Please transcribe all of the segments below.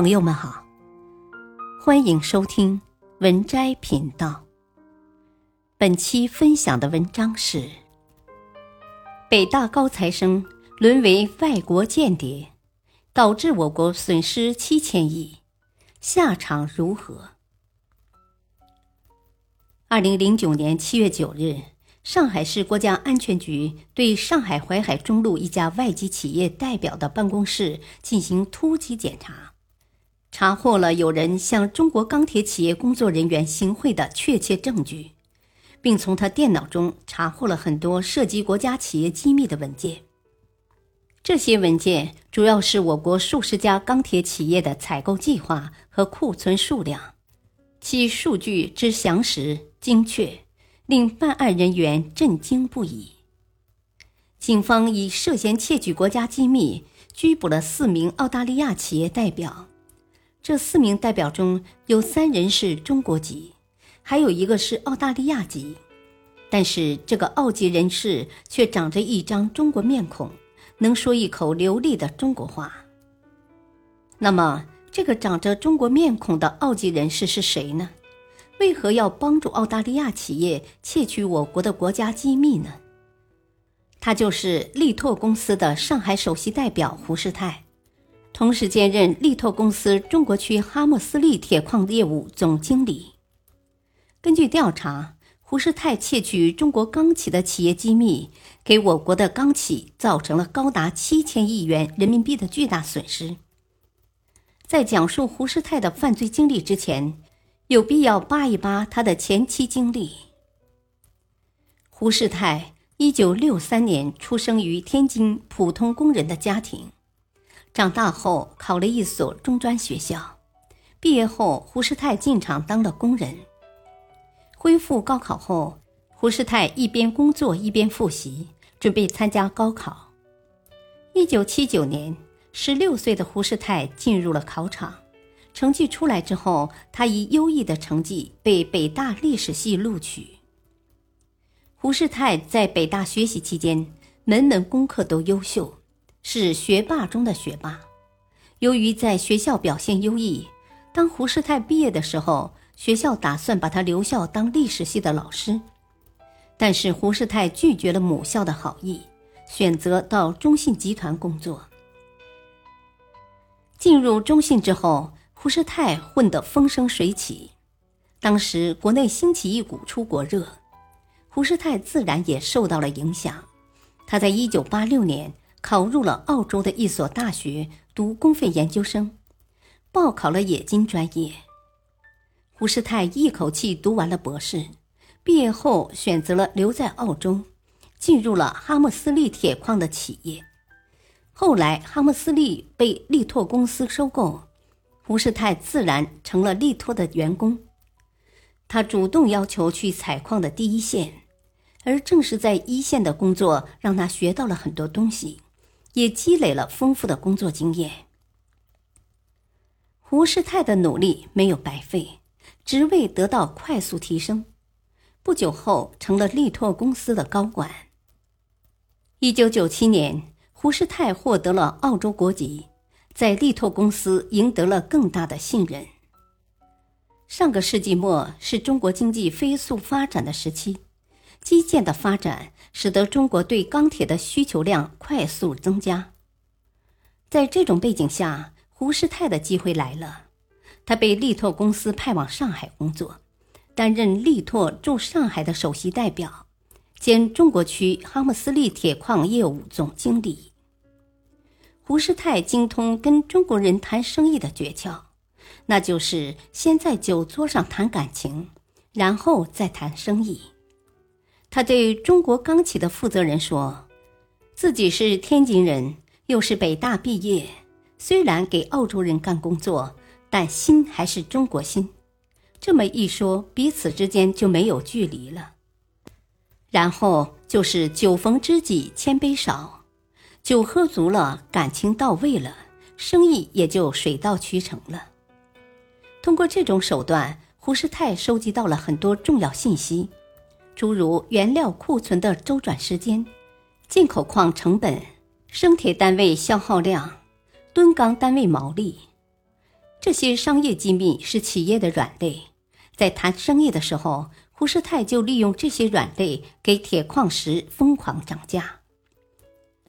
朋友们好，欢迎收听文摘频道。本期分享的文章是：北大高材生沦为外国间谍，导致我国损失七千亿，下场如何？二零零九年七月九日。上海市国家安全局对上海淮海中路一家外籍企业代表的办公室进行突击检查，查获了有人向中国钢铁企业工作人员行贿的确切证据，并从他电脑中查获了很多涉及国家企业机密的文件。这些文件主要是我国数十家钢铁企业的采购计划和库存数量，其数据之详实精确。令办案人员震惊不已。警方以涉嫌窃取国家机密拘捕了四名澳大利亚企业代表，这四名代表中有三人是中国籍，还有一个是澳大利亚籍。但是这个澳籍人士却长着一张中国面孔，能说一口流利的中国话。那么，这个长着中国面孔的澳籍人士是谁呢？为何要帮助澳大利亚企业窃取我国的国家机密呢？他就是力拓公司的上海首席代表胡世泰，同时兼任力拓公司中国区哈默斯利铁矿业务总经理。根据调查，胡世泰窃取中国钢企的企业机密，给我国的钢企造成了高达七千亿元人民币的巨大损失。在讲述胡世泰的犯罪经历之前。有必要扒一扒他的前期经历。胡世泰，一九六三年出生于天津普通工人的家庭，长大后考了一所中专学校，毕业后胡世泰进厂当了工人。恢复高考后，胡世泰一边工作一边复习，准备参加高考。一九七九年，十六岁的胡世泰进入了考场。成绩出来之后，他以优异的成绩被北大历史系录取。胡世泰在北大学习期间，门门功课都优秀，是学霸中的学霸。由于在学校表现优异，当胡适泰毕业的时候，学校打算把他留校当历史系的老师，但是胡适泰拒绝了母校的好意，选择到中信集团工作。进入中信之后。胡适泰混得风生水起，当时国内兴起一股出国热，胡适泰自然也受到了影响。他在一九八六年考入了澳洲的一所大学读公费研究生，报考了冶金专业。胡世泰一口气读完了博士，毕业后选择了留在澳洲，进入了哈默斯利铁矿的企业。后来哈默斯利被力拓公司收购。胡世泰自然成了力拓的员工，他主动要求去采矿的第一线，而正是在一线的工作让他学到了很多东西，也积累了丰富的工作经验。胡世泰的努力没有白费，职位得到快速提升，不久后成了力拓公司的高管。一九九七年，胡世泰获得了澳洲国籍。在力拓公司赢得了更大的信任。上个世纪末是中国经济飞速发展的时期，基建的发展使得中国对钢铁的需求量快速增加。在这种背景下，胡世泰的机会来了，他被力拓公司派往上海工作，担任力拓驻上海的首席代表，兼中国区哈姆斯利铁矿业务总经理。胡世泰精通跟中国人谈生意的诀窍，那就是先在酒桌上谈感情，然后再谈生意。他对中国钢企的负责人说：“自己是天津人，又是北大毕业，虽然给澳洲人干工作，但心还是中国心。”这么一说，彼此之间就没有距离了。然后就是酒逢知己千杯少。酒喝足了，感情到位了，生意也就水到渠成了。通过这种手段，胡世泰收集到了很多重要信息，诸如原料库存的周转时间、进口矿成本、生铁单位消耗量、吨钢单位毛利。这些商业机密是企业的软肋，在谈生意的时候，胡适泰就利用这些软肋给铁矿石疯狂涨价。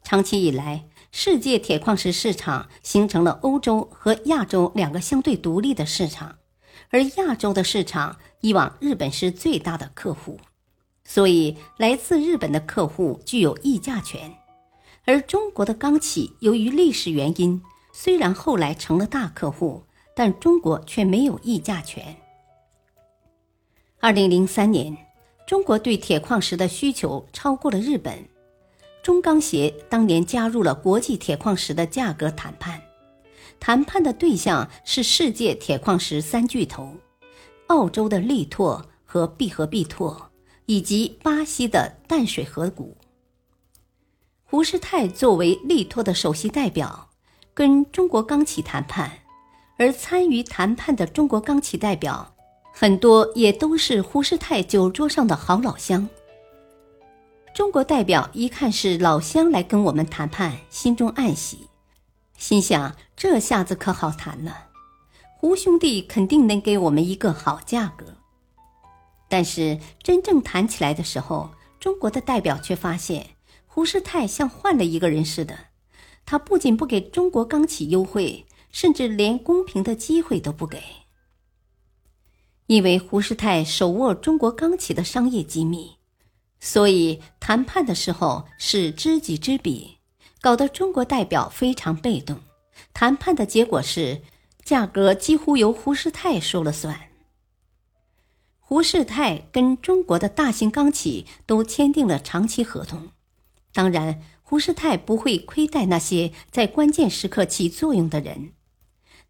长期以来，世界铁矿石市场形成了欧洲和亚洲两个相对独立的市场，而亚洲的市场以往日本是最大的客户，所以来自日本的客户具有议价权。而中国的钢企由于历史原因，虽然后来成了大客户，但中国却没有议价权。二零零三年，中国对铁矿石的需求超过了日本。中钢协当年加入了国际铁矿石的价格谈判，谈判的对象是世界铁矿石三巨头：澳洲的力拓和必和必拓，以及巴西的淡水河谷。胡适泰作为力拓的首席代表，跟中国钢企谈判，而参与谈判的中国钢企代表，很多也都是胡适泰酒桌上的好老乡。中国代表一看是老乡来跟我们谈判，心中暗喜，心想这下子可好谈了，胡兄弟肯定能给我们一个好价格。但是真正谈起来的时候，中国的代表却发现胡适泰像换了一个人似的，他不仅不给中国钢企优惠，甚至连公平的机会都不给。因为胡适泰手握中国钢企的商业机密。所以谈判的时候是知己知彼，搞得中国代表非常被动。谈判的结果是，价格几乎由胡适泰说了算。胡适泰跟中国的大型钢企都签订了长期合同，当然胡适泰不会亏待那些在关键时刻起作用的人。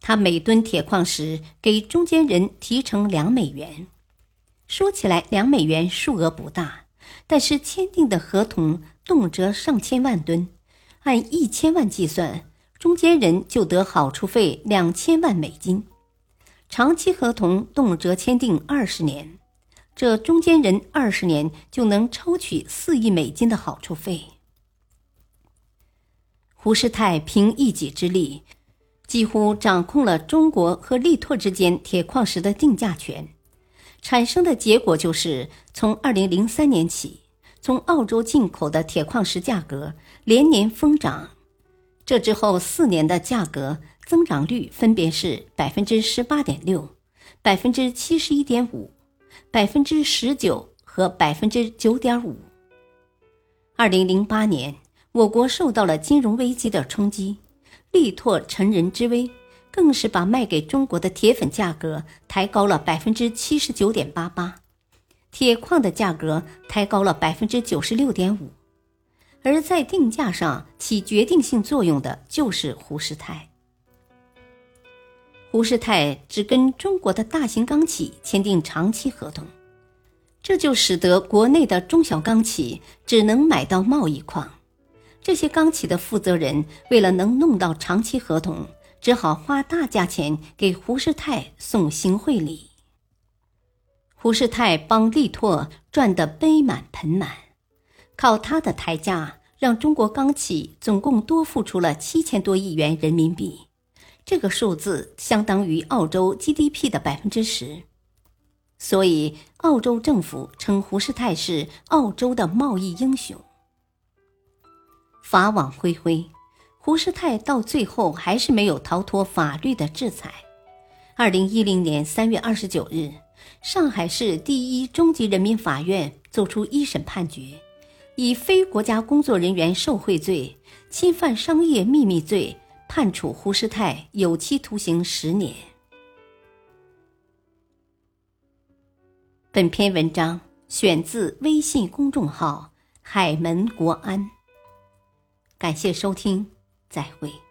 他每吨铁矿石给中间人提成两美元，说起来两美元数额不大。但是签订的合同动辄上千万吨，按一千万计算，中间人就得好处费两千万美金。长期合同动辄签订二十年，这中间人二十年就能抽取四亿美金的好处费。胡适泰凭一己之力，几乎掌控了中国和力拓之间铁矿石的定价权。产生的结果就是，从二零零三年起，从澳洲进口的铁矿石价格连年疯涨。这之后四年的价格增长率分别是百分之十八点六、百分之七十一点五、百分之十九和百分之九点五。二零零八年，我国受到了金融危机的冲击，力拓乘人之危。更是把卖给中国的铁粉价格抬高了百分之七十九点八八，铁矿的价格抬高了百分之九十六点五，而在定价上起决定性作用的就是胡适泰。胡适泰只跟中国的大型钢企签订长期合同，这就使得国内的中小钢企只能买到贸易矿，这些钢企的负责人为了能弄到长期合同。只好花大价钱给胡适泰送行贿礼。胡适泰帮力拓赚得杯满盆满，靠他的抬价，让中国钢企总共多付出了七千多亿元人民币，这个数字相当于澳洲 GDP 的百分之十。所以，澳洲政府称胡适泰是澳洲的贸易英雄。法网恢恢。胡适泰到最后还是没有逃脱法律的制裁。二零一零年三月二十九日，上海市第一中级人民法院作出一审判决，以非国家工作人员受贿罪、侵犯商业秘密罪，判处胡适泰有期徒刑十年。本篇文章选自微信公众号“海门国安”，感谢收听。再会。